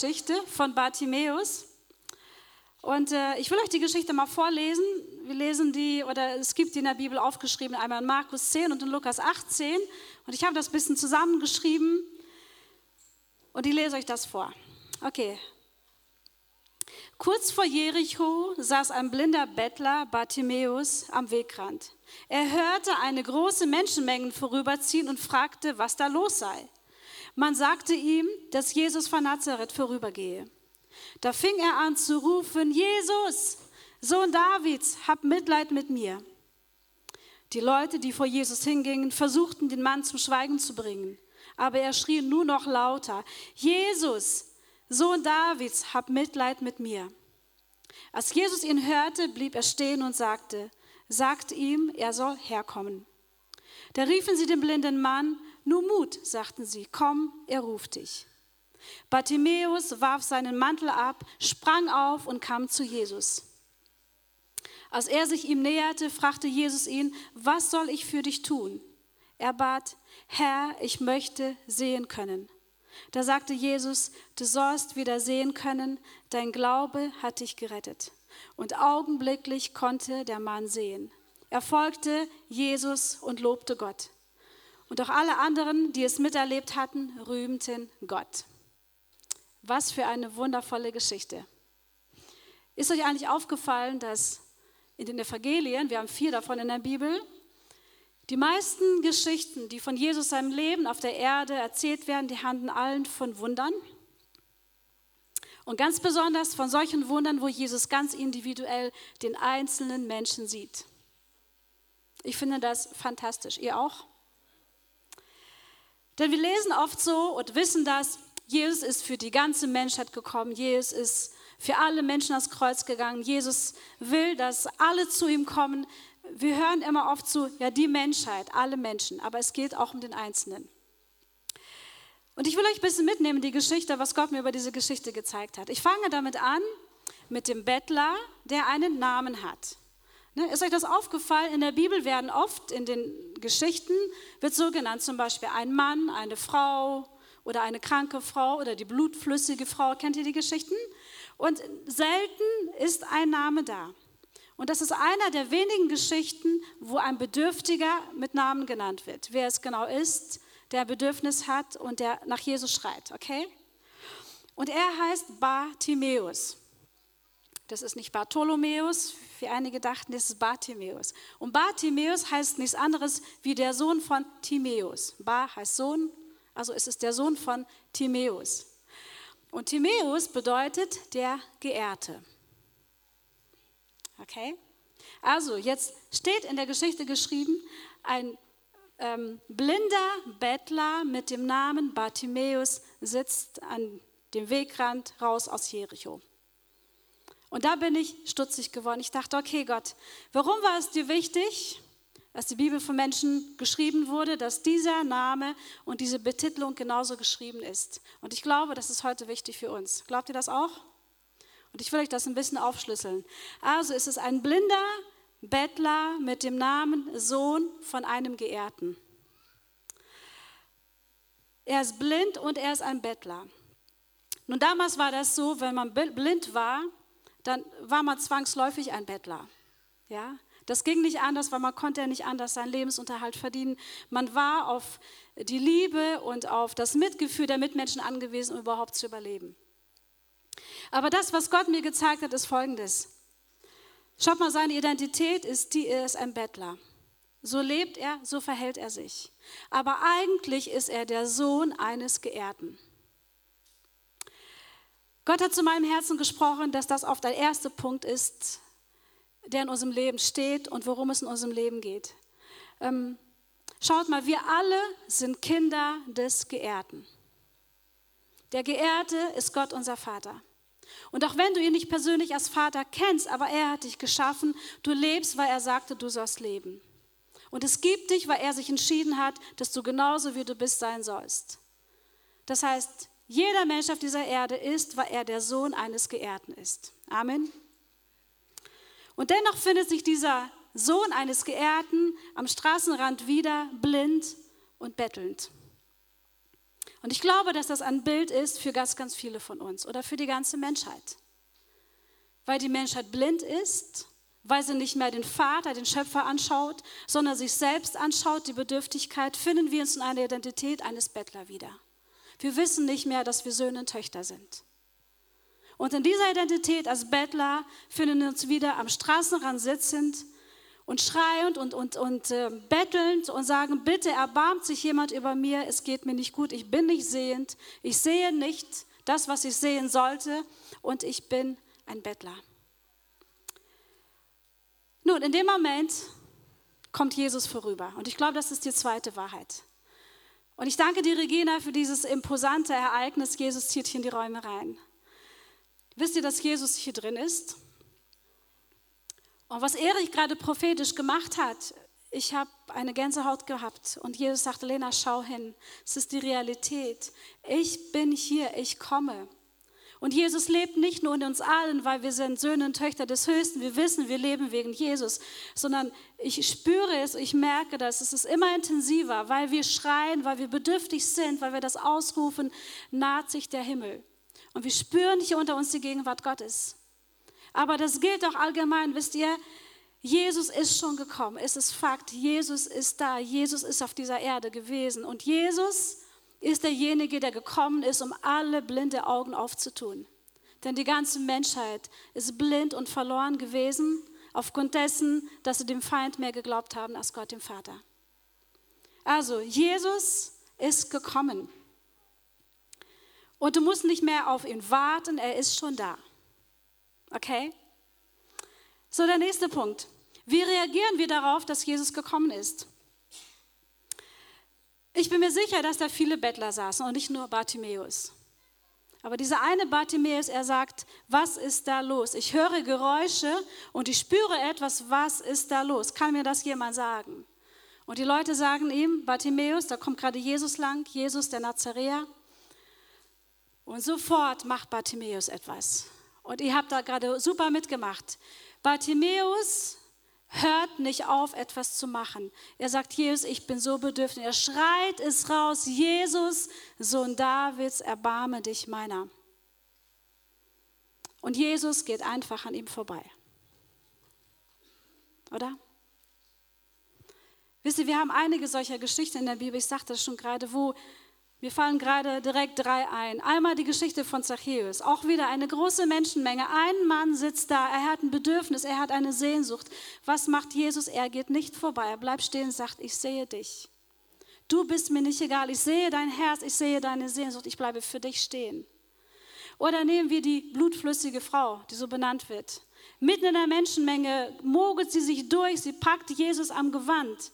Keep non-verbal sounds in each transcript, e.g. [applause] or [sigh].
Geschichte von Bartimäus. Und äh, ich will euch die Geschichte mal vorlesen. Wir lesen die, oder es gibt die in der Bibel aufgeschrieben, einmal in Markus 10 und in Lukas 18. Und ich habe das ein bisschen zusammengeschrieben und ich lese euch das vor. Okay. Kurz vor Jericho saß ein blinder Bettler, Bartimäus, am Wegrand. Er hörte eine große Menschenmenge vorüberziehen und fragte, was da los sei. Man sagte ihm, dass Jesus von Nazareth vorübergehe. Da fing er an zu rufen, Jesus, Sohn Davids, hab Mitleid mit mir. Die Leute, die vor Jesus hingingen, versuchten, den Mann zum Schweigen zu bringen. Aber er schrie nur noch lauter, Jesus, Sohn Davids, hab Mitleid mit mir. Als Jesus ihn hörte, blieb er stehen und sagte, sagt ihm, er soll herkommen. Da riefen sie den blinden Mann, nur Mut, sagten sie, komm, er ruft dich. Bartimäus warf seinen Mantel ab, sprang auf und kam zu Jesus. Als er sich ihm näherte, fragte Jesus ihn, was soll ich für dich tun? Er bat, Herr, ich möchte sehen können. Da sagte Jesus, du sollst wieder sehen können, dein Glaube hat dich gerettet. Und augenblicklich konnte der Mann sehen. Er folgte Jesus und lobte Gott. Und auch alle anderen, die es miterlebt hatten, rühmten Gott. Was für eine wundervolle Geschichte. Ist euch eigentlich aufgefallen, dass in den Evangelien, wir haben vier davon in der Bibel, die meisten Geschichten, die von Jesus seinem Leben auf der Erde erzählt werden, die handeln allen von Wundern. Und ganz besonders von solchen Wundern, wo Jesus ganz individuell den einzelnen Menschen sieht. Ich finde das fantastisch. Ihr auch? Denn wir lesen oft so und wissen das, Jesus ist für die ganze Menschheit gekommen. Jesus ist für alle Menschen ans Kreuz gegangen. Jesus will, dass alle zu ihm kommen. Wir hören immer oft zu, ja, die Menschheit, alle Menschen, aber es geht auch um den Einzelnen. Und ich will euch ein bisschen mitnehmen, die Geschichte, was Gott mir über diese Geschichte gezeigt hat. Ich fange damit an, mit dem Bettler, der einen Namen hat. Ne, ist euch das aufgefallen? In der Bibel werden oft in den Geschichten, wird so genannt, zum Beispiel ein Mann, eine Frau oder eine kranke Frau oder die blutflüssige Frau. Kennt ihr die Geschichten? Und selten ist ein Name da. Und das ist einer der wenigen Geschichten, wo ein Bedürftiger mit Namen genannt wird. Wer es genau ist, der Bedürfnis hat und der nach Jesus schreit, okay? Und er heißt Bartimäus. Das ist nicht Bartholomäus, wie einige dachten, das ist Bartimäus. Und Bartimäus heißt nichts anderes wie der Sohn von Timäus. Bar heißt Sohn, also ist es der Sohn von Timäus. Und Timäus bedeutet der Geehrte. Okay? Also, jetzt steht in der Geschichte geschrieben, ein ähm, blinder Bettler mit dem Namen Bartimäus sitzt an dem Wegrand raus aus Jericho. Und da bin ich stutzig geworden. Ich dachte, okay Gott, warum war es dir wichtig, dass die Bibel von Menschen geschrieben wurde, dass dieser Name und diese Betitelung genauso geschrieben ist? Und ich glaube, das ist heute wichtig für uns. Glaubt ihr das auch? Und ich will euch das ein bisschen aufschlüsseln. Also ist es ein blinder Bettler mit dem Namen Sohn von einem Geehrten. Er ist blind und er ist ein Bettler. Nun, damals war das so, wenn man blind war, dann war man zwangsläufig ein Bettler. Ja? Das ging nicht anders, weil man konnte ja nicht anders seinen Lebensunterhalt verdienen. Man war auf die Liebe und auf das Mitgefühl der Mitmenschen angewiesen, um überhaupt zu überleben. Aber das, was Gott mir gezeigt hat, ist Folgendes. Schaut mal, seine Identität ist die, er ist ein Bettler. So lebt er, so verhält er sich. Aber eigentlich ist er der Sohn eines Geehrten. Gott hat zu meinem Herzen gesprochen, dass das oft der erste Punkt ist, der in unserem Leben steht und worum es in unserem Leben geht. Ähm, schaut mal, wir alle sind Kinder des Geehrten. Der Geehrte ist Gott unser Vater. Und auch wenn du ihn nicht persönlich als Vater kennst, aber er hat dich geschaffen, du lebst, weil er sagte, du sollst leben. Und es gibt dich, weil er sich entschieden hat, dass du genauso wie du bist sein sollst. Das heißt, jeder Mensch auf dieser Erde ist, weil er der Sohn eines Geehrten ist. Amen. Und dennoch findet sich dieser Sohn eines Geehrten am Straßenrand wieder, blind und bettelnd. Und ich glaube, dass das ein Bild ist für ganz, ganz viele von uns oder für die ganze Menschheit. Weil die Menschheit blind ist, weil sie nicht mehr den Vater, den Schöpfer anschaut, sondern sich selbst anschaut, die Bedürftigkeit, finden wir uns in einer Identität eines Bettler wieder. Wir wissen nicht mehr, dass wir Söhne und Töchter sind. Und in dieser Identität als Bettler finden wir uns wieder am Straßenrand sitzend und schreiend und, und, und äh, bettelnd und sagen, bitte erbarmt sich jemand über mir, es geht mir nicht gut, ich bin nicht sehend, ich sehe nicht das, was ich sehen sollte und ich bin ein Bettler. Nun, in dem Moment kommt Jesus vorüber und ich glaube, das ist die zweite Wahrheit. Und ich danke dir, Regina, für dieses imposante Ereignis. Jesus zieht hier in die Räume rein. Wisst ihr, dass Jesus hier drin ist? Und was Erich gerade prophetisch gemacht hat, ich habe eine Gänsehaut gehabt und Jesus sagte, Lena, schau hin, es ist die Realität. Ich bin hier, ich komme. Und Jesus lebt nicht nur in uns allen, weil wir sind Söhne und Töchter des Höchsten, wir wissen, wir leben wegen Jesus, sondern ich spüre es, ich merke das, es ist immer intensiver, weil wir schreien, weil wir bedürftig sind, weil wir das ausrufen, naht sich der Himmel. Und wir spüren hier unter uns die Gegenwart Gottes. Aber das gilt auch allgemein, wisst ihr, Jesus ist schon gekommen. Es ist Fakt, Jesus ist da. Jesus ist auf dieser Erde gewesen. Und Jesus ist derjenige, der gekommen ist, um alle blinde Augen aufzutun. Denn die ganze Menschheit ist blind und verloren gewesen, aufgrund dessen, dass sie dem Feind mehr geglaubt haben als Gott dem Vater. Also, Jesus ist gekommen. Und du musst nicht mehr auf ihn warten, er ist schon da. Okay? So, der nächste Punkt. Wie reagieren wir darauf, dass Jesus gekommen ist? Ich bin mir sicher, dass da viele Bettler saßen und nicht nur Bartimäus. Aber dieser eine Bartimäus, er sagt, was ist da los? Ich höre Geräusche und ich spüre etwas, was ist da los? Kann mir das jemand sagen? Und die Leute sagen ihm, Bartimäus, da kommt gerade Jesus lang, Jesus der Nazaräer. Und sofort macht Bartimäus etwas. Und ihr habt da gerade super mitgemacht. Bartimäus hört nicht auf, etwas zu machen. Er sagt, Jesus, ich bin so bedürftig. Er schreit es raus, Jesus, Sohn Davids, erbarme dich meiner. Und Jesus geht einfach an ihm vorbei. Oder? Wisst ihr, wir haben einige solcher Geschichten in der Bibel, ich sagte das schon gerade, wo mir fallen gerade direkt drei ein. Einmal die Geschichte von Zachäus. Auch wieder eine große Menschenmenge. Ein Mann sitzt da, er hat ein Bedürfnis, er hat eine Sehnsucht. Was macht Jesus? Er geht nicht vorbei. Er bleibt stehen und sagt, ich sehe dich. Du bist mir nicht egal. Ich sehe dein Herz, ich sehe deine Sehnsucht. Ich bleibe für dich stehen. Oder nehmen wir die blutflüssige Frau, die so benannt wird. Mitten in der Menschenmenge mogelt sie sich durch, sie packt Jesus am Gewand.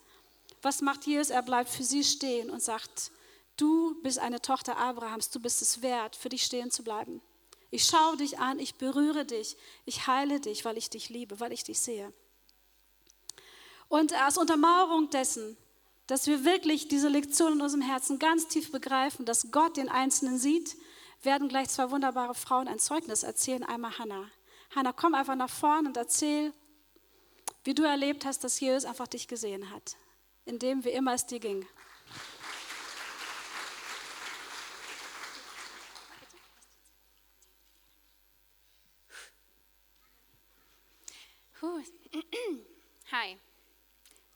Was macht Jesus? Er bleibt für sie stehen und sagt, Du bist eine Tochter Abrahams, du bist es wert, für dich stehen zu bleiben. Ich schaue dich an, ich berühre dich, ich heile dich, weil ich dich liebe, weil ich dich sehe. Und als Untermauerung dessen, dass wir wirklich diese Lektion in unserem Herzen ganz tief begreifen, dass Gott den Einzelnen sieht, werden gleich zwei wunderbare Frauen ein Zeugnis erzählen. Einmal Hannah. Hannah, komm einfach nach vorn und erzähl, wie du erlebt hast, dass Jesus einfach dich gesehen hat, in dem wie immer es dir ging. Puh. [clears throat] Hi.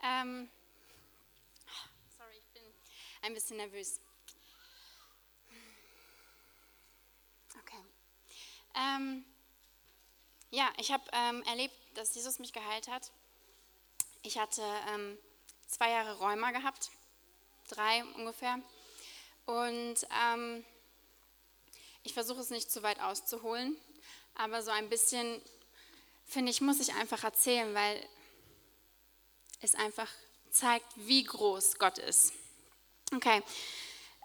Ähm, sorry, ich bin ein bisschen nervös. Okay. Ähm, ja, ich habe ähm, erlebt, dass Jesus mich geheilt hat. Ich hatte ähm, zwei Jahre Rheuma gehabt, drei ungefähr. Und ähm, ich versuche es nicht zu weit auszuholen, aber so ein bisschen finde ich, muss ich einfach erzählen, weil es einfach zeigt, wie groß Gott ist. Okay.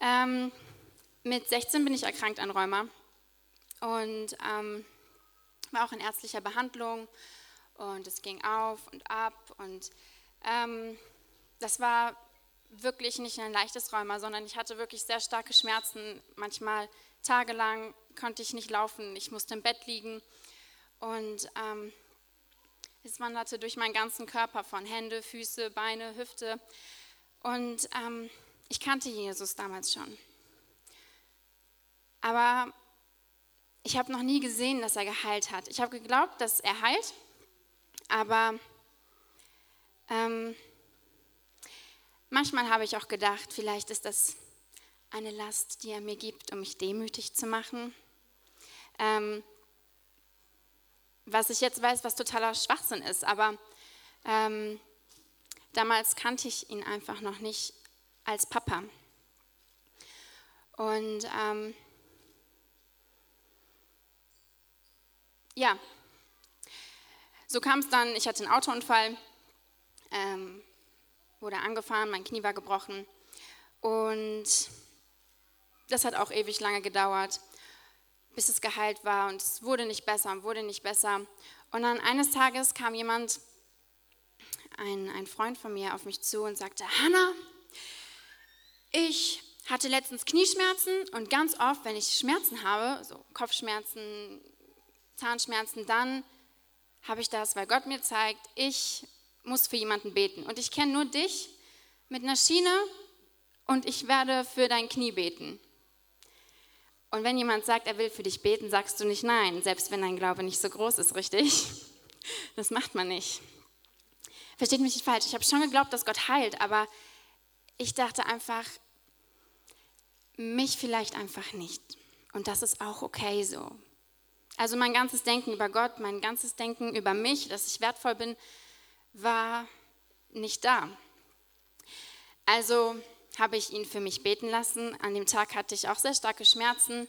Ähm, Mit 16 bin ich erkrankt an Rheuma und ähm, war auch in ärztlicher Behandlung und es ging auf und ab und ähm, das war wirklich nicht ein leichtes Rheuma, sondern ich hatte wirklich sehr starke Schmerzen. Manchmal tagelang konnte ich nicht laufen, ich musste im Bett liegen und ähm, es wanderte durch meinen ganzen Körper von Hände, Füße, Beine, Hüfte und ähm, ich kannte Jesus damals schon. Aber ich habe noch nie gesehen, dass er geheilt hat. Ich habe geglaubt, dass er heilt, aber ähm, manchmal habe ich auch gedacht, vielleicht ist das eine Last, die er mir gibt, um mich demütig zu machen. Ähm, was ich jetzt weiß, was totaler Schwachsinn ist, aber ähm, damals kannte ich ihn einfach noch nicht als Papa. Und ähm, ja, so kam es dann, ich hatte einen Autounfall, ähm, wurde angefahren, mein Knie war gebrochen und das hat auch ewig lange gedauert, bis es geheilt war und es wurde nicht besser und wurde nicht besser. Und dann eines Tages kam jemand, ein, ein Freund von mir, auf mich zu und sagte, Hannah, ich hatte letztens Knieschmerzen und ganz oft, wenn ich Schmerzen habe, so Kopfschmerzen, Zahnschmerzen, dann habe ich das, weil Gott mir zeigt, ich muss für jemanden beten. Und ich kenne nur dich mit einer Schiene und ich werde für dein Knie beten. Und wenn jemand sagt, er will für dich beten, sagst du nicht nein, selbst wenn dein Glaube nicht so groß ist, richtig? [laughs] Das macht man nicht. Versteht mich nicht falsch, ich habe schon geglaubt, dass Gott heilt, aber ich dachte einfach, mich vielleicht einfach nicht. Und das ist auch okay so. Also mein ganzes Denken über Gott, mein ganzes Denken über mich, dass ich wertvoll bin, war nicht da. Also habe ich ihn für mich beten lassen. An dem Tag hatte ich auch sehr starke Schmerzen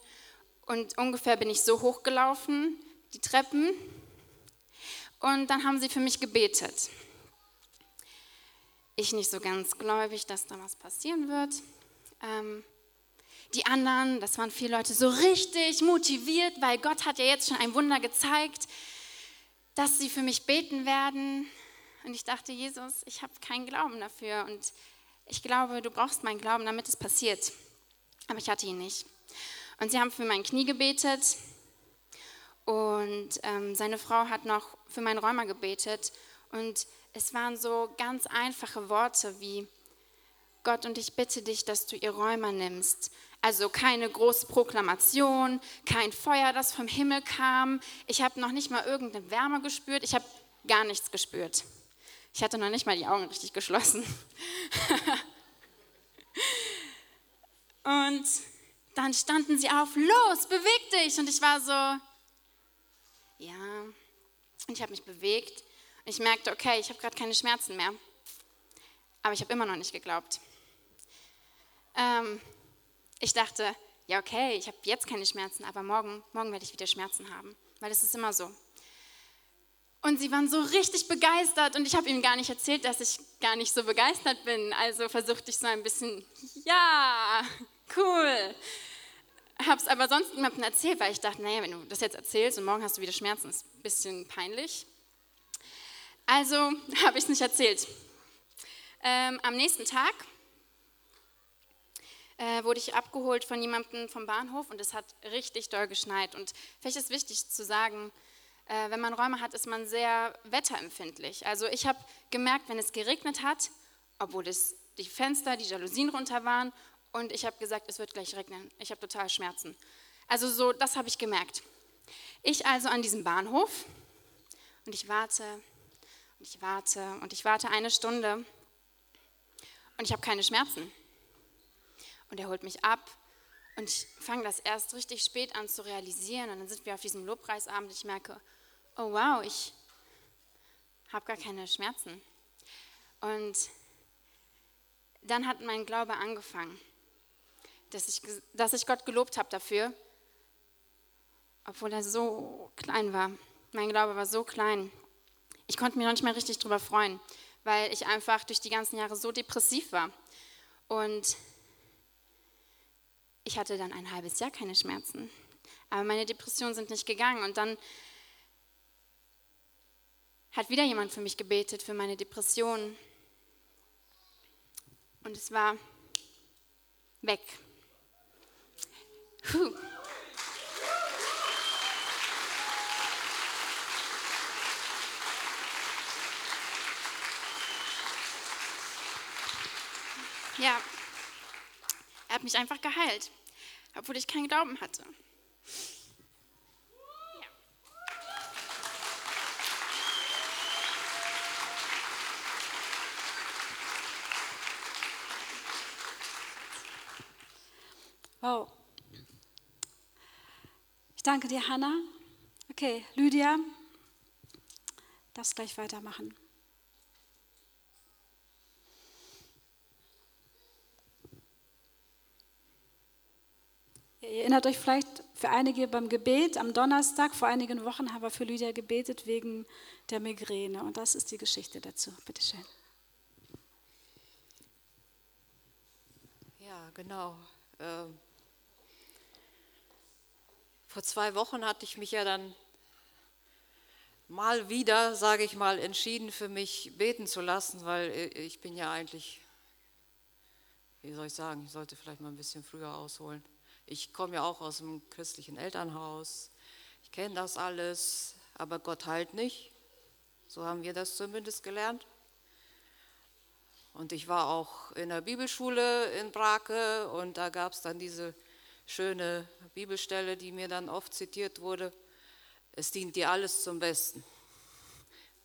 und ungefähr bin ich so hochgelaufen, die Treppen. Und dann haben sie für mich gebetet. Ich nicht so ganz gläubig, dass da was passieren wird. Ähm, die anderen, das waren vier Leute, so richtig motiviert, weil Gott hat ja jetzt schon ein Wunder gezeigt, dass sie für mich beten werden. Und ich dachte, Jesus, ich habe keinen Glauben dafür und ich glaube, du brauchst meinen Glauben, damit es passiert. Aber ich hatte ihn nicht. Und sie haben für mein Knie gebetet und ähm, seine Frau hat noch für meinen Rheuma gebetet. Und es waren so ganz einfache Worte wie, Gott, und ich bitte dich, dass du ihr Rheuma nimmst. Also keine große Proklamation, kein Feuer, das vom Himmel kam. Ich habe noch nicht mal irgendeine Wärme gespürt. Ich habe gar nichts gespürt. Ich hatte noch nicht mal die Augen richtig geschlossen. [laughs] und dann standen sie auf, los, beweg dich. Und ich war so, ja. Und ich habe mich bewegt. Und ich merkte, okay, ich habe gerade keine Schmerzen mehr. Aber ich habe immer noch nicht geglaubt. Ähm, ich dachte, ja, okay, ich habe jetzt keine Schmerzen, aber morgen, morgen werde ich wieder Schmerzen haben, weil es ist immer so. Und sie waren so richtig begeistert und ich habe ihnen gar nicht erzählt, dass ich gar nicht so begeistert bin. Also versuchte ich so ein bisschen, ja, cool. Habe es aber sonst niemandem erzählt, weil ich dachte, naja, wenn du das jetzt erzählst und morgen hast du wieder Schmerzen, ist ein bisschen peinlich. Also [laughs] habe ich es nicht erzählt. Ähm, am nächsten Tag äh, wurde ich abgeholt von jemandem vom Bahnhof und es hat richtig doll geschneit. Und vielleicht ist wichtig zu sagen, äh, wenn man Räume hat, ist man sehr wetterempfindlich. Also ich habe gemerkt, wenn es geregnet hat, obwohl es die Fenster, die Jalousien runter waren und ich habe gesagt, es wird gleich regnen. Ich habe total Schmerzen. Also so, das habe ich gemerkt. Ich also an diesem Bahnhof und ich warte und ich warte und ich warte eine Stunde und ich habe keine Schmerzen und er holt mich ab. Und ich fange das erst richtig spät an zu realisieren. Und dann sind wir auf diesem Lobpreisabend. Ich merke, oh wow, ich habe gar keine Schmerzen. Und dann hat mein Glaube angefangen, dass ich, dass ich Gott gelobt habe dafür, obwohl er so klein war. Mein Glaube war so klein. Ich konnte mich noch nicht mehr richtig drüber freuen, weil ich einfach durch die ganzen Jahre so depressiv war. Und ich hatte dann ein halbes Jahr keine Schmerzen. Aber meine Depressionen sind nicht gegangen. Und dann hat wieder jemand für mich gebetet, für meine Depressionen. Und es war weg. Puh. Ja, er hat mich einfach geheilt, obwohl ich keinen Glauben hatte. Wow. Ich danke dir, Hannah. Okay, Lydia, darfst gleich weitermachen. Ihr erinnert euch vielleicht für einige beim Gebet am Donnerstag, vor einigen Wochen haben wir für Lydia gebetet wegen der Migräne. Und das ist die Geschichte dazu. Bitte schön. Ja, genau. Ähm, vor zwei Wochen hatte ich mich ja dann mal wieder, sage ich mal, entschieden für mich beten zu lassen, weil ich bin ja eigentlich, wie soll ich sagen, ich sollte vielleicht mal ein bisschen früher ausholen. Ich komme ja auch aus einem christlichen Elternhaus. Ich kenne das alles, aber Gott heilt nicht. So haben wir das zumindest gelernt. Und ich war auch in der Bibelschule in Brake und da gab es dann diese schöne Bibelstelle, die mir dann oft zitiert wurde. Es dient dir alles zum Besten,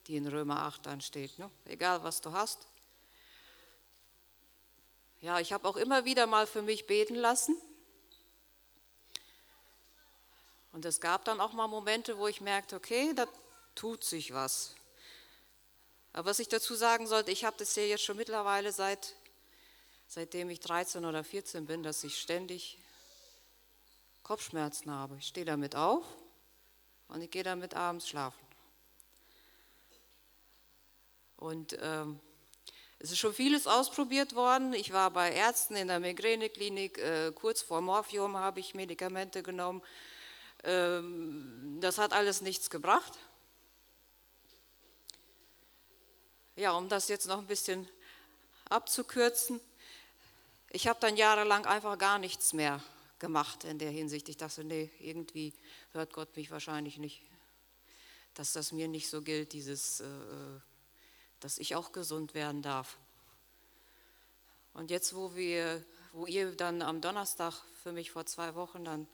die in Römer 8 dann steht. Ne? Egal, was du hast. Ja, ich habe auch immer wieder mal für mich beten lassen. Und es gab dann auch mal Momente, wo ich merkte, okay, da tut sich was. Aber was ich dazu sagen sollte, ich habe das ja jetzt schon mittlerweile seit, seitdem ich 13 oder 14 bin, dass ich ständig Kopfschmerzen habe. Ich stehe damit auf und ich gehe damit abends schlafen. Und ähm, es ist schon vieles ausprobiert worden. Ich war bei Ärzten in der Migräneklinik. Äh, kurz vor Morphium habe ich Medikamente genommen. Ähm, das hat alles nichts gebracht. Ja, um das jetzt noch ein bisschen abzukürzen. Ich habe dann jahrelang einfach gar nichts mehr gemacht in der Hinsicht. Ich dachte, nee, irgendwie hört Gott mich wahrscheinlich nicht. Dass das mir nicht so gilt, dieses, äh, dass ich auch gesund werden darf. Und jetzt, wo, wir, wo ihr dann am Donnerstag für mich vor zwei Wochen dann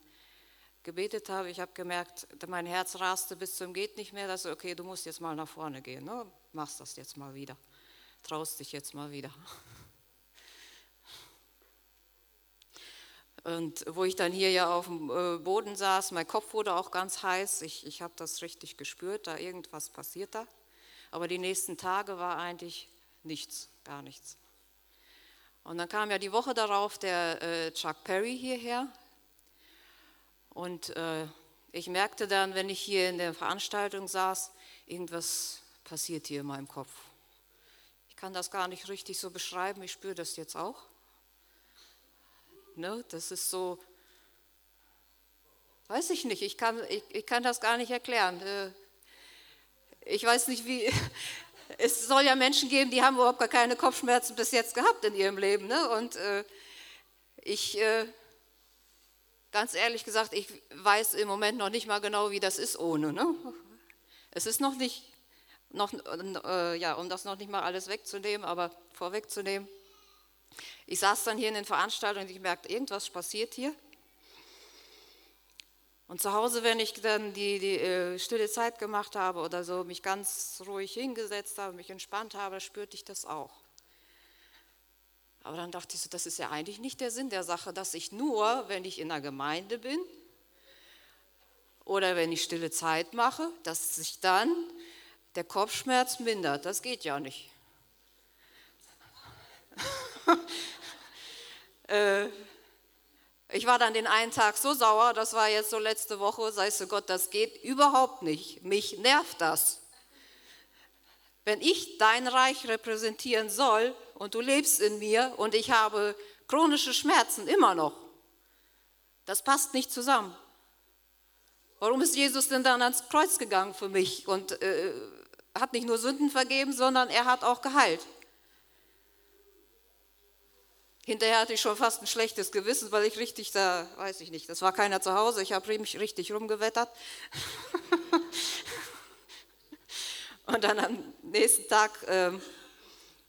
gebetet habe, ich habe gemerkt, mein Herz raste bis zum geht nicht mehr, dass okay, du musst jetzt mal nach vorne gehen, ne? machst das jetzt mal wieder, traust dich jetzt mal wieder. Und wo ich dann hier ja auf dem äh, Boden saß, mein Kopf wurde auch ganz heiß, ich, ich habe das richtig gespürt, da irgendwas passiert da. Aber die nächsten Tage war eigentlich nichts, gar nichts. Und dann kam ja die Woche darauf der äh, Chuck Perry hierher, und äh, ich merkte dann, wenn ich hier in der Veranstaltung saß, irgendwas passiert hier in meinem Kopf. Ich kann das gar nicht richtig so beschreiben, ich spüre das jetzt auch. Ne, das ist so, weiß ich nicht, ich kann, ich, ich kann das gar nicht erklären. Äh, ich weiß nicht, wie, [laughs] es soll ja Menschen geben, die haben überhaupt gar keine Kopfschmerzen bis jetzt gehabt in ihrem Leben. Ne? Und äh, ich äh, ganz ehrlich gesagt, ich weiß im Moment noch nicht mal genau, wie das ist ohne. Ne? Es ist noch nicht, noch, ja, um das noch nicht mal alles wegzunehmen, aber vorwegzunehmen. Ich saß dann hier in den Veranstaltungen und ich merkte, irgendwas passiert hier. Und zu Hause, wenn ich dann die, die äh, stille Zeit gemacht habe oder so, mich ganz ruhig hingesetzt habe, mich entspannt habe, spürte ich das auch. Aber dann dachte ich so, das ist ja eigentlich nicht der Sinn der Sache, dass ich nur, wenn ich in der Gemeinde bin oder wenn ich stille Zeit mache, dass sich dann der Kopfschmerz mindert. Das geht ja nicht. [laughs] Äh, ich war dann den einen Tag so sauer, das war jetzt so letzte Woche, sagst du Gott, das geht überhaupt nicht. Mich nervt das. Wenn ich dein Reich repräsentieren soll und du lebst in mir und ich habe chronische Schmerzen immer noch, Das passt nicht zusammen. Warum ist Jesus denn dann ans Kreuz gegangen für mich und äh, hat nicht nur Sünden vergeben, sondern er hat auch geheilt? Hinterher hatte ich schon fast ein schlechtes Gewissen, weil ich richtig da, weiß ich nicht, das war keiner zu Hause, ich habe mich richtig rumgewettert. [laughs] und dann am nächsten Tag, äh,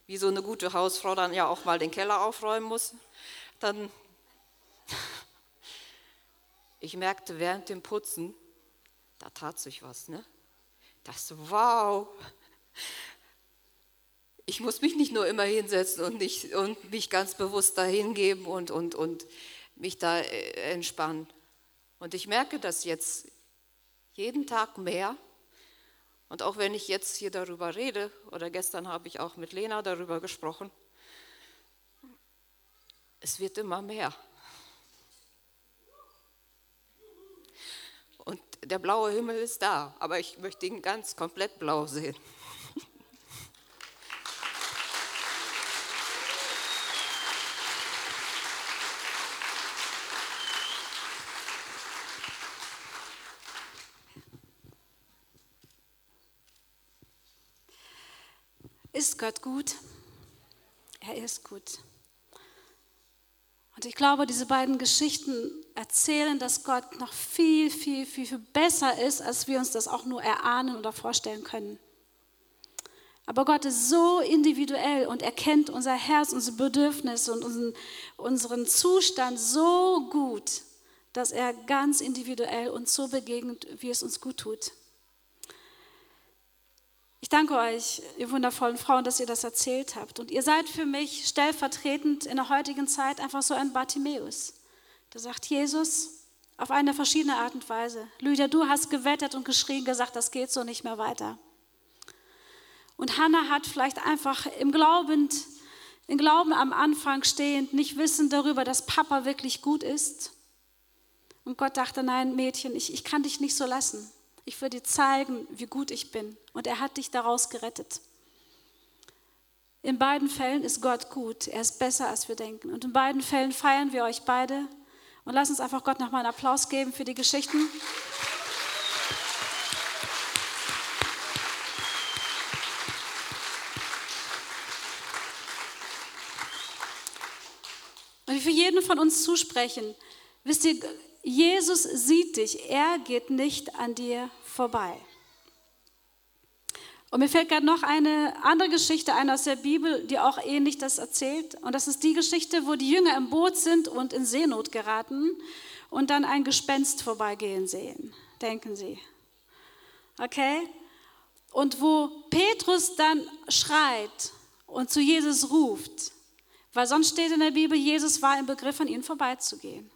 wie so eine gute Hausfrau dann ja auch mal den Keller aufräumen muss, dann, [laughs] ich merkte während dem Putzen, da tat sich was, ne? Das, wow, ich muss mich nicht nur immer hinsetzen und, nicht, und mich ganz bewusst dahin geben und, und, und mich da äh, entspannen. Und ich merke das jetzt jeden Tag mehr. Und auch wenn ich jetzt hier darüber rede, oder gestern habe ich auch mit Lena darüber gesprochen, es wird immer mehr. Und der blaue Himmel ist da, aber ich möchte ihn ganz komplett blau sehen. Gott gut? Er ist gut. Und ich glaube, diese beiden Geschichten erzählen, dass Gott noch viel, viel, viel, viel besser ist, als wir uns das auch nur erahnen oder vorstellen können. Aber Gott ist so individuell und er kennt unser Herz, unsere Bedürfnisse und unseren, unseren Zustand so gut, dass er ganz individuell uns so begegnet, wie es uns gut tut. Ich danke euch, ihr wundervollen Frauen, dass ihr das erzählt habt. Und ihr seid für mich stellvertretend in der heutigen Zeit einfach so ein Bartimäus. Da sagt Jesus auf eine verschiedene Art und Weise. Lydia, du hast gewettert und geschrien, gesagt, das geht so nicht mehr weiter. Und Hannah hat vielleicht einfach im Glauben, im Glauben am Anfang stehend, nicht wissend darüber, dass Papa wirklich gut ist. Und Gott dachte, nein, Mädchen, ich, ich kann dich nicht so lassen ich will dir zeigen, wie gut ich bin. Und er hat dich daraus gerettet. In beiden Fällen ist Gott gut. Er ist besser, als wir denken. Und in beiden Fällen feiern wir euch beide. Und lass uns einfach Gott nochmal einen Applaus geben für die Geschichten. Und ich will jeden von uns zusprechen. Wisst ihr, Jesus sieht dich, er geht nicht an dir vorbei. Und mir fällt gerade noch eine andere Geschichte ein aus der Bibel, die auch ähnlich das erzählt. Und das ist die Geschichte, wo die Jünger im Boot sind und in Seenot geraten und dann ein Gespenst vorbeigehen sehen. Denken Sie. Okay? Und wo Petrus dann schreit und zu Jesus ruft, weil sonst steht in der Bibel, Jesus war im Begriff, an ihnen vorbeizugehen.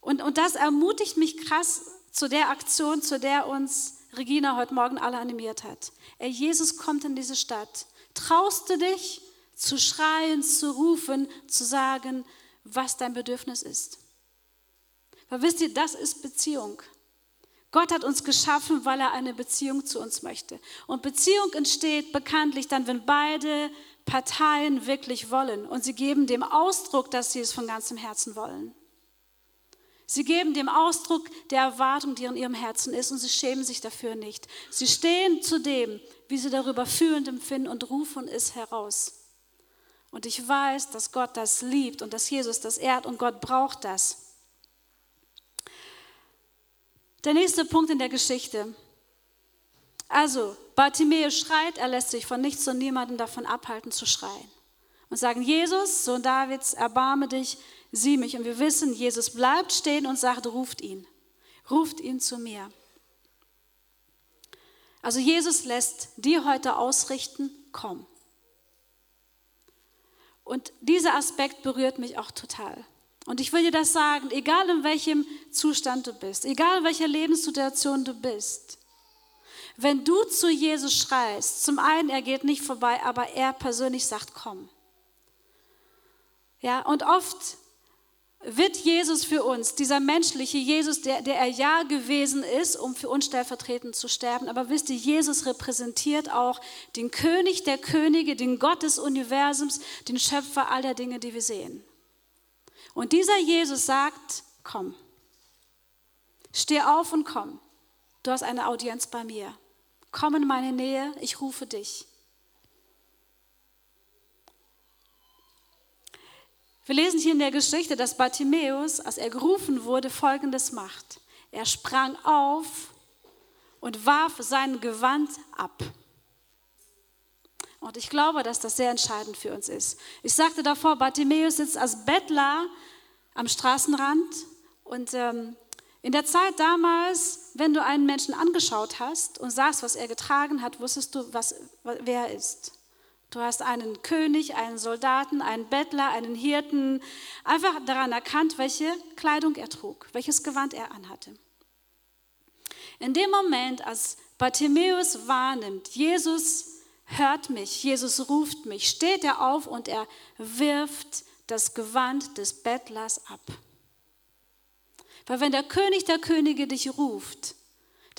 Und, und das ermutigt mich krass zu der Aktion, zu der uns Regina heute Morgen alle animiert hat. Ey, Jesus kommt in diese Stadt. Traust du dich zu schreien, zu rufen, zu sagen, was dein Bedürfnis ist? Weil wisst ihr, das ist Beziehung. Gott hat uns geschaffen, weil er eine Beziehung zu uns möchte. Und Beziehung entsteht bekanntlich dann, wenn beide Parteien wirklich wollen und sie geben dem Ausdruck, dass sie es von ganzem Herzen wollen. Sie geben dem Ausdruck der Erwartung, die in ihrem Herzen ist, und sie schämen sich dafür nicht. Sie stehen zu dem, wie sie darüber fühlend empfinden und rufen es heraus. Und ich weiß, dass Gott das liebt und dass Jesus das ehrt und Gott braucht das. Der nächste Punkt in der Geschichte. Also, Bartimäus schreit, er lässt sich von nichts und niemandem davon abhalten zu schreien. Und sagen, Jesus, Sohn Davids, erbarme dich, sieh mich. Und wir wissen, Jesus bleibt stehen und sagt, ruft ihn. Ruft ihn zu mir. Also Jesus lässt dir heute ausrichten, komm. Und dieser Aspekt berührt mich auch total. Und ich will dir das sagen, egal in welchem Zustand du bist, egal in welcher Lebenssituation du bist, wenn du zu Jesus schreist, zum einen, er geht nicht vorbei, aber er persönlich sagt, komm. Ja, und oft wird Jesus für uns, dieser menschliche Jesus, der, der er ja gewesen ist, um für uns stellvertretend zu sterben. Aber wisst ihr, Jesus repräsentiert auch den König der Könige, den Gott des Universums, den Schöpfer aller Dinge, die wir sehen. Und dieser Jesus sagt, komm, steh auf und komm. Du hast eine Audienz bei mir. Komm in meine Nähe, ich rufe dich. Wir lesen hier in der Geschichte, dass Bartimäus, als er gerufen wurde, Folgendes macht. Er sprang auf und warf sein Gewand ab. Und ich glaube, dass das sehr entscheidend für uns ist. Ich sagte davor, Bartimäus sitzt als Bettler am Straßenrand und ähm, in der Zeit damals, wenn du einen Menschen angeschaut hast und sahst, was er getragen hat, wusstest du, was, wer er ist. Du hast einen König, einen Soldaten, einen Bettler, einen Hirten, einfach daran erkannt, welche Kleidung er trug, welches Gewand er anhatte. In dem Moment, als Bartimäus wahrnimmt, Jesus hört mich, Jesus ruft mich, steht er auf und er wirft das Gewand des Bettlers ab. Weil wenn der König der Könige dich ruft,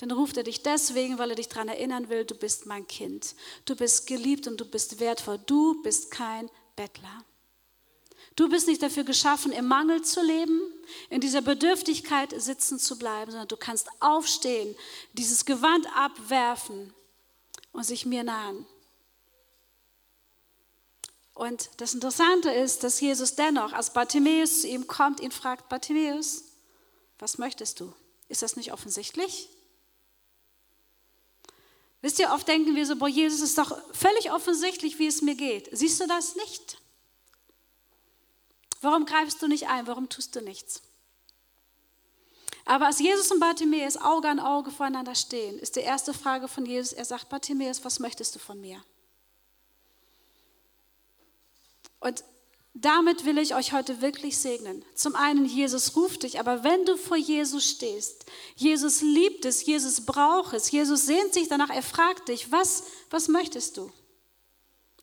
dann ruft er dich deswegen, weil er dich daran erinnern will, du bist mein Kind. Du bist geliebt und du bist wertvoll. Du bist kein Bettler. Du bist nicht dafür geschaffen, im Mangel zu leben, in dieser Bedürftigkeit sitzen zu bleiben, sondern du kannst aufstehen, dieses Gewand abwerfen und sich mir nahen. Und das Interessante ist, dass Jesus dennoch, als Bartimäus zu ihm kommt, ihn fragt, Bartimäus, was möchtest du? Ist das nicht offensichtlich? Wisst ihr, oft denken wir so, boah, Jesus ist doch völlig offensichtlich, wie es mir geht. Siehst du das nicht? Warum greifst du nicht ein? Warum tust du nichts? Aber als Jesus und Bartimäus Auge an Auge voreinander stehen, ist die erste Frage von Jesus, er sagt, Bartimäus, was möchtest du von mir? Und damit will ich euch heute wirklich segnen. Zum einen, Jesus ruft dich, aber wenn du vor Jesus stehst, Jesus liebt es, Jesus braucht es, Jesus sehnt sich danach, er fragt dich, was, was möchtest du?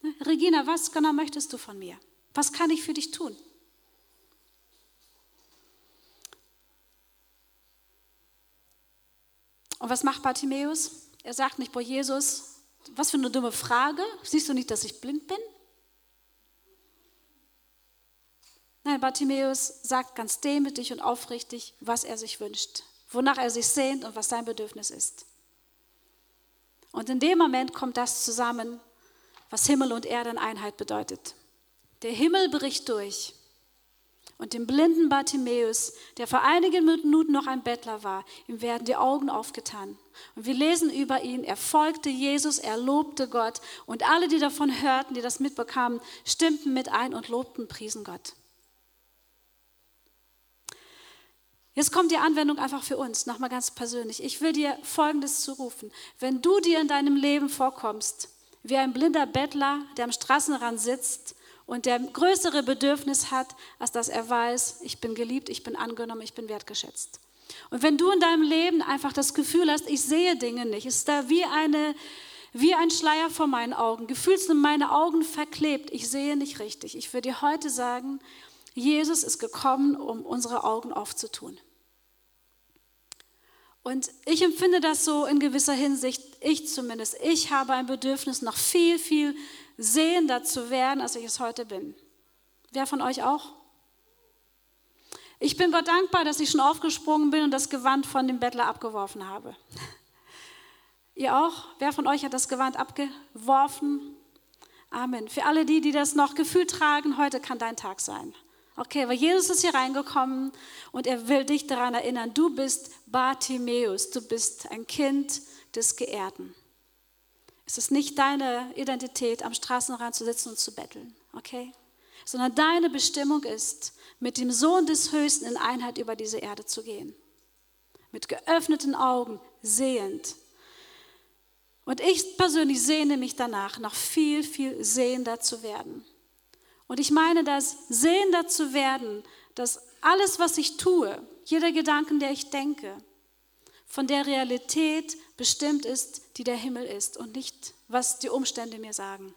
Ne, Regina, was genau möchtest du von mir? Was kann ich für dich tun? Und was macht Bartimäus? Er sagt nicht, boah, Jesus, was für eine dumme Frage. Siehst du nicht, dass ich blind bin? Nein, Bartimäus sagt ganz demütig und aufrichtig, was er sich wünscht, wonach er sich sehnt und was sein Bedürfnis ist. Und in dem Moment kommt das zusammen, was Himmel und Erde in Einheit bedeutet. Der Himmel bricht durch. Und dem blinden Bartimäus, der vor einigen Minuten noch ein Bettler war, ihm werden die Augen aufgetan. Und wir lesen über ihn, er folgte Jesus, er lobte Gott. Und alle, die davon hörten, die das mitbekamen, stimmten mit ein und lobten, priesen Gott. Jetzt kommt die Anwendung einfach für uns, nochmal ganz persönlich. Ich will dir Folgendes zurufen. Wenn du dir in deinem Leben vorkommst, wie ein blinder Bettler, der am Straßenrand sitzt und der größere Bedürfnis hat, als dass er weiß, ich bin geliebt, ich bin angenommen, ich bin wertgeschätzt. Und wenn du in deinem Leben einfach das Gefühl hast, ich sehe Dinge nicht, ist da wie eine wie ein Schleier vor meinen Augen. Gefühlt sind meine Augen verklebt. Ich sehe nicht richtig. Ich würde dir heute sagen, Jesus ist gekommen, um unsere Augen aufzutun. Und ich empfinde das so in gewisser Hinsicht, ich zumindest, ich habe ein Bedürfnis, noch viel, viel sehender zu werden, als ich es heute bin. Wer von euch auch? Ich bin Gott dankbar, dass ich schon aufgesprungen bin und das Gewand von dem Bettler abgeworfen habe. [laughs] Ihr auch? Wer von euch hat das Gewand abgeworfen? Amen. Für alle die, die das noch gefühlt tragen, heute kann dein Tag sein. Okay, weil Jesus ist hier reingekommen und er will dich daran erinnern, du bist Bartimäus, du bist ein Kind des Geehrten. Es ist nicht deine Identität, am Straßenrand zu sitzen und zu betteln, okay? Sondern deine Bestimmung ist, mit dem Sohn des Höchsten in Einheit über diese Erde zu gehen. Mit geöffneten Augen, sehend. Und ich persönlich sehne mich danach, noch viel, viel sehender zu werden. Und ich meine das, sehender zu werden, dass alles, was ich tue, jeder Gedanken, der ich denke, von der Realität bestimmt ist, die der Himmel ist und nicht, was die Umstände mir sagen.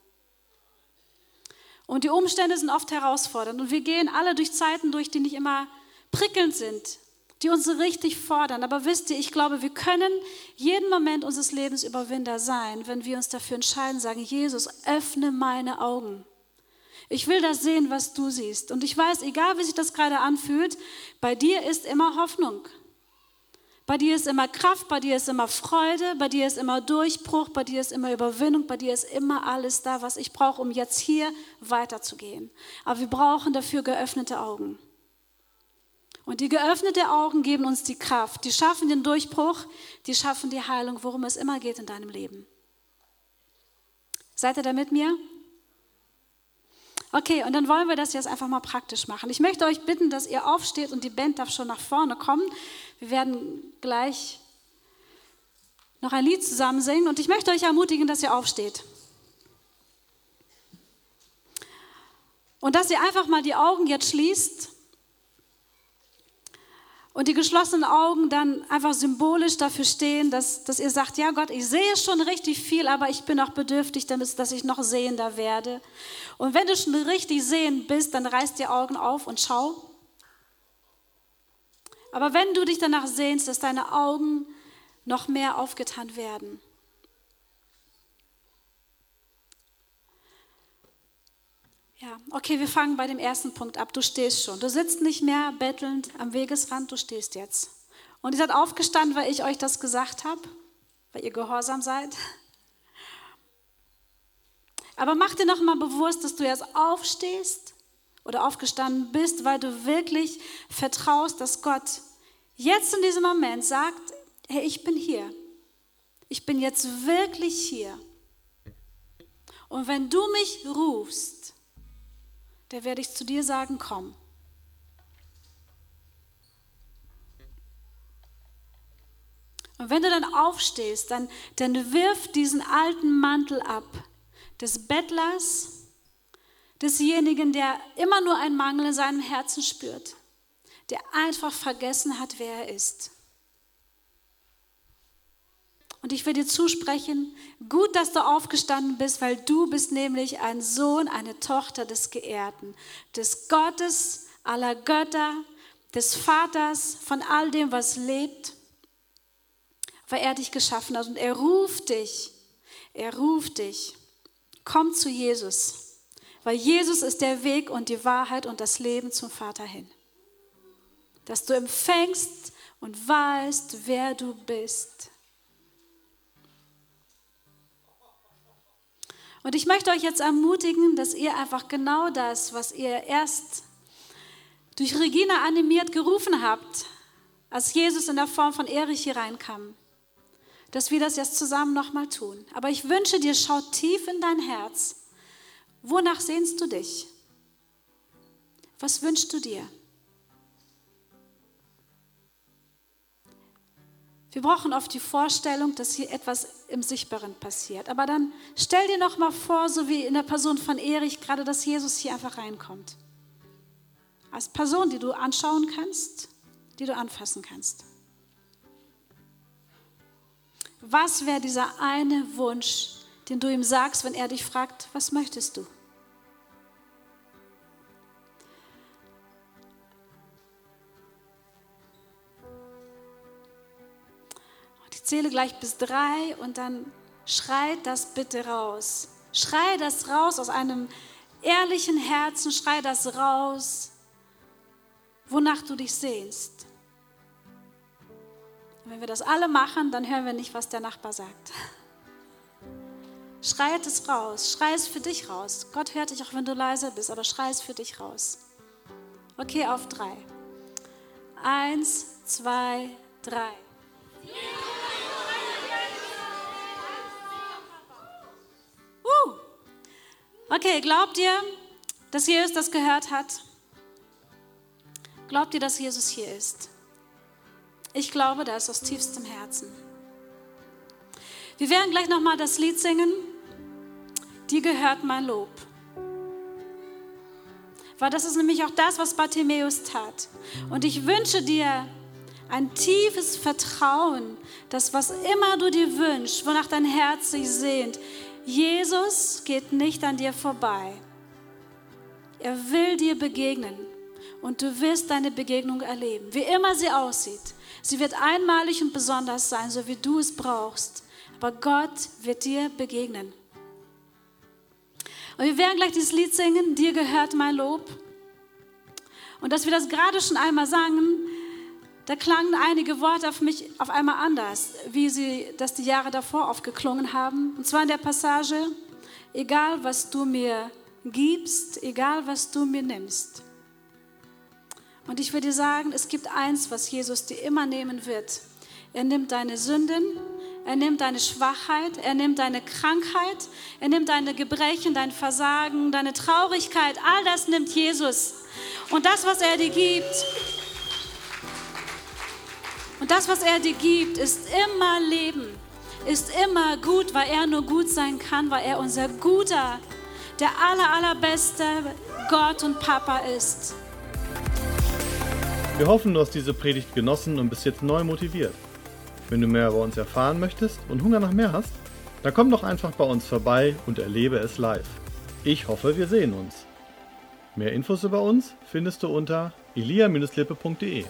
Und die Umstände sind oft herausfordernd und wir gehen alle durch Zeiten durch, die nicht immer prickelnd sind, die uns richtig fordern. Aber wisst ihr, ich glaube, wir können jeden Moment unseres Lebens Überwinder sein, wenn wir uns dafür entscheiden, sagen, Jesus, öffne meine Augen. Ich will das sehen, was du siehst. Und ich weiß, egal wie sich das gerade anfühlt, bei dir ist immer Hoffnung. Bei dir ist immer Kraft, bei dir ist immer Freude, bei dir ist immer Durchbruch, bei dir ist immer Überwindung, bei dir ist immer alles da, was ich brauche, um jetzt hier weiterzugehen. Aber wir brauchen dafür geöffnete Augen. Und die geöffneten Augen geben uns die Kraft, die schaffen den Durchbruch, die schaffen die Heilung, worum es immer geht in deinem Leben. Seid ihr da mit mir? Okay, und dann wollen wir das jetzt einfach mal praktisch machen. Ich möchte euch bitten, dass ihr aufsteht und die Band darf schon nach vorne kommen. Wir werden gleich noch ein Lied zusammen singen und ich möchte euch ermutigen, dass ihr aufsteht. Und dass ihr einfach mal die Augen jetzt schließt und die geschlossenen Augen dann einfach symbolisch dafür stehen, dass, dass ihr sagt, ja Gott, ich sehe schon richtig viel, aber ich bin auch bedürftig, damit, dass ich noch sehender werde. Und wenn du schon richtig sehend bist, dann reiß die Augen auf und schau. Aber wenn du dich danach sehnst, dass deine Augen noch mehr aufgetan werden, Ja, okay, wir fangen bei dem ersten Punkt ab. Du stehst schon. Du sitzt nicht mehr bettelnd am Wegesrand, du stehst jetzt. Und ihr seid aufgestanden, weil ich euch das gesagt habe, weil ihr gehorsam seid. Aber mach dir nochmal bewusst, dass du jetzt aufstehst oder aufgestanden bist, weil du wirklich vertraust, dass Gott jetzt in diesem Moment sagt, hey, ich bin hier. Ich bin jetzt wirklich hier. Und wenn du mich rufst, der werde ich zu dir sagen, komm. Und wenn du dann aufstehst, dann, dann wirf diesen alten Mantel ab des Bettlers, desjenigen, der immer nur einen Mangel in seinem Herzen spürt, der einfach vergessen hat, wer er ist. Und ich will dir zusprechen, gut, dass du aufgestanden bist, weil du bist nämlich ein Sohn, eine Tochter des Geehrten, des Gottes aller Götter, des Vaters von all dem, was lebt, weil er dich geschaffen hat. Und er ruft dich, er ruft dich, komm zu Jesus, weil Jesus ist der Weg und die Wahrheit und das Leben zum Vater hin. Dass du empfängst und weißt, wer du bist. Und ich möchte euch jetzt ermutigen, dass ihr einfach genau das, was ihr erst durch Regina animiert gerufen habt, als Jesus in der Form von Erich hier reinkam, dass wir das jetzt zusammen nochmal tun. Aber ich wünsche dir, schau tief in dein Herz. Wonach sehnst du dich? Was wünschst du dir? Wir brauchen oft die Vorstellung, dass hier etwas im Sichtbaren passiert. Aber dann stell dir noch mal vor, so wie in der Person von Erich, gerade, dass Jesus hier einfach reinkommt. Als Person, die du anschauen kannst, die du anfassen kannst. Was wäre dieser eine Wunsch, den du ihm sagst, wenn er dich fragt, was möchtest du? Zähle gleich bis drei und dann schreit das bitte raus. Schrei das raus aus einem ehrlichen Herzen, schrei das raus, wonach du dich sehnst. Und wenn wir das alle machen, dann hören wir nicht, was der Nachbar sagt. Schrei es raus, schrei es für dich raus. Gott hört dich auch, wenn du leise bist, aber schrei es für dich raus. Okay, auf drei. Eins, zwei, drei. Ja. Okay, glaubt ihr, dass Jesus das gehört hat? Glaubt ihr, dass Jesus hier ist? Ich glaube das aus tiefstem Herzen. Wir werden gleich nochmal das Lied singen. Die gehört mein Lob. Weil das ist nämlich auch das, was Bartimäus tat. Und ich wünsche dir ein tiefes Vertrauen, dass was immer du dir wünschst, wonach dein Herz sich sehnt, Jesus geht nicht an dir vorbei. Er will dir begegnen und du wirst deine Begegnung erleben, wie immer sie aussieht. Sie wird einmalig und besonders sein, so wie du es brauchst. Aber Gott wird dir begegnen. Und wir werden gleich dieses Lied singen, dir gehört mein Lob. Und dass wir das gerade schon einmal sagen, da klangen einige Worte auf mich auf einmal anders, wie sie das die Jahre davor aufgeklungen haben. Und zwar in der Passage, egal was du mir gibst, egal was du mir nimmst. Und ich dir sagen, es gibt eins, was Jesus dir immer nehmen wird. Er nimmt deine Sünden, er nimmt deine Schwachheit, er nimmt deine Krankheit, er nimmt deine Gebrechen, dein Versagen, deine Traurigkeit, all das nimmt Jesus. Und das, was er dir gibt, und das, was er dir gibt, ist immer Leben, ist immer gut, weil er nur gut sein kann, weil er unser guter, der aller, allerbeste Gott und Papa ist. Wir hoffen, du hast diese Predigt genossen und bist jetzt neu motiviert. Wenn du mehr über uns erfahren möchtest und Hunger nach mehr hast, dann komm doch einfach bei uns vorbei und erlebe es live. Ich hoffe, wir sehen uns. Mehr Infos über uns findest du unter elia-lippe.de.